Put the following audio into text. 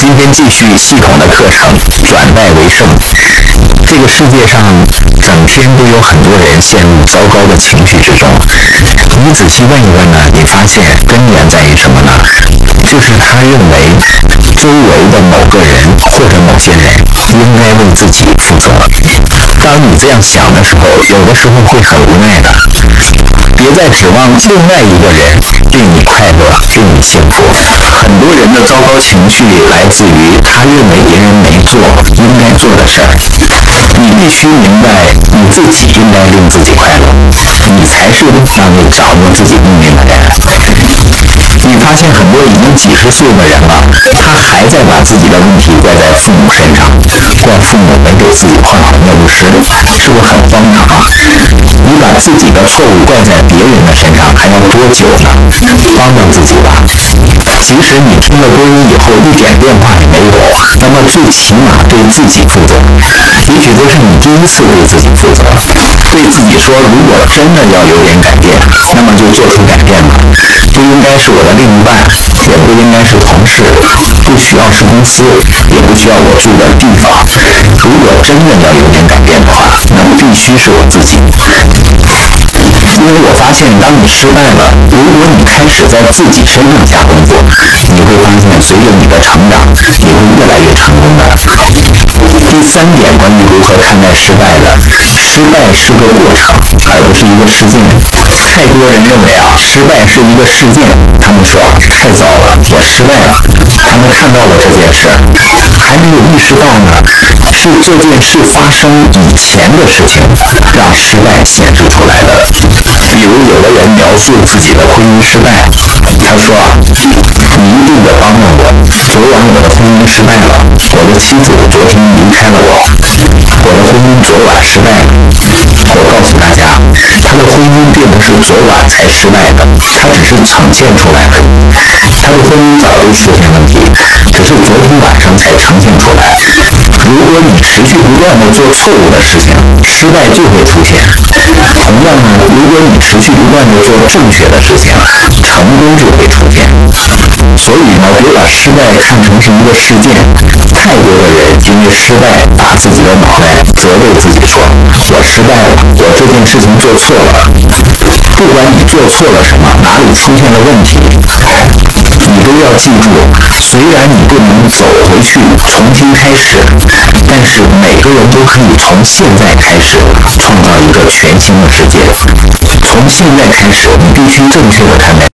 今天继续系统的课程，转败为胜。这个世界上整天都有很多人陷入糟糕的情绪之中。你仔细问一问呢，你发现根源在于什么呢？就是他认为周围的某个人或者某些人应该为自己负责。当你这样想的时候，有的时候会很无奈的。别再指望另外一个人令你快乐，令你幸福。很多人的糟糕情绪来自于他认为别人没做应该做的事儿。你必须明白，你自己应该令自己快乐，你才是能够掌握自己命运的人。你发现很多已经几十岁的人了，他还在把自己的问题怪在父母身上，怪父母没给自己换好尿不湿，是不是很荒唐？你把自己的错误怪在别人的身上，还要多久呢？帮帮自己吧。即使你听了播音以后一点变化也没有，那么最起码对自己负责。也许这是你第一次对自己负责，对自己说：如果真的要有点改变，那么就做出改变吧。不应该是我的另一半，也不应该是同事，不需要是公司，也不需要我住的地方。如果真的要有点，必须是我自己。因为我发现，当你失败了，如果你开始在自己身上下功夫，你会发现，随着你的成长，你会越来越成功的。第三点，关于如何看待失败的，失败是个过程，而不是一个事件。太多人认为啊，失败是一个事件，他们说太早了，我失败了。他们看到了这件事，没有意识到呢，是这件事发生以前的事情，让失败显示出来的。比如，有的人描述自己的婚姻失败，他说啊，你一定得帮帮我，昨晚我的婚姻失败了，我的妻子昨天离开了我，我的婚姻昨晚失败了。我告诉大家，他的婚姻并不是昨晚才失败的，他只是呈现出来而已。他的婚姻早就出现问题，呈现出来。如果你持续不断的做错误的事情，失败就会出现。同样呢，如果你持续不断的做正确的事情，成功就会出现。所以呢，别把失败看成是一个事件。太多的人因为失败打自己的脑袋，责备自己说：“我失败了，我这件事情做错了。”不管你做错了什么，哪里出现了问题，你都要记住。虽然你不能去重新开始，但是每个人都可以从现在开始创造一个全新的世界。从现在开始，你必须正确的看。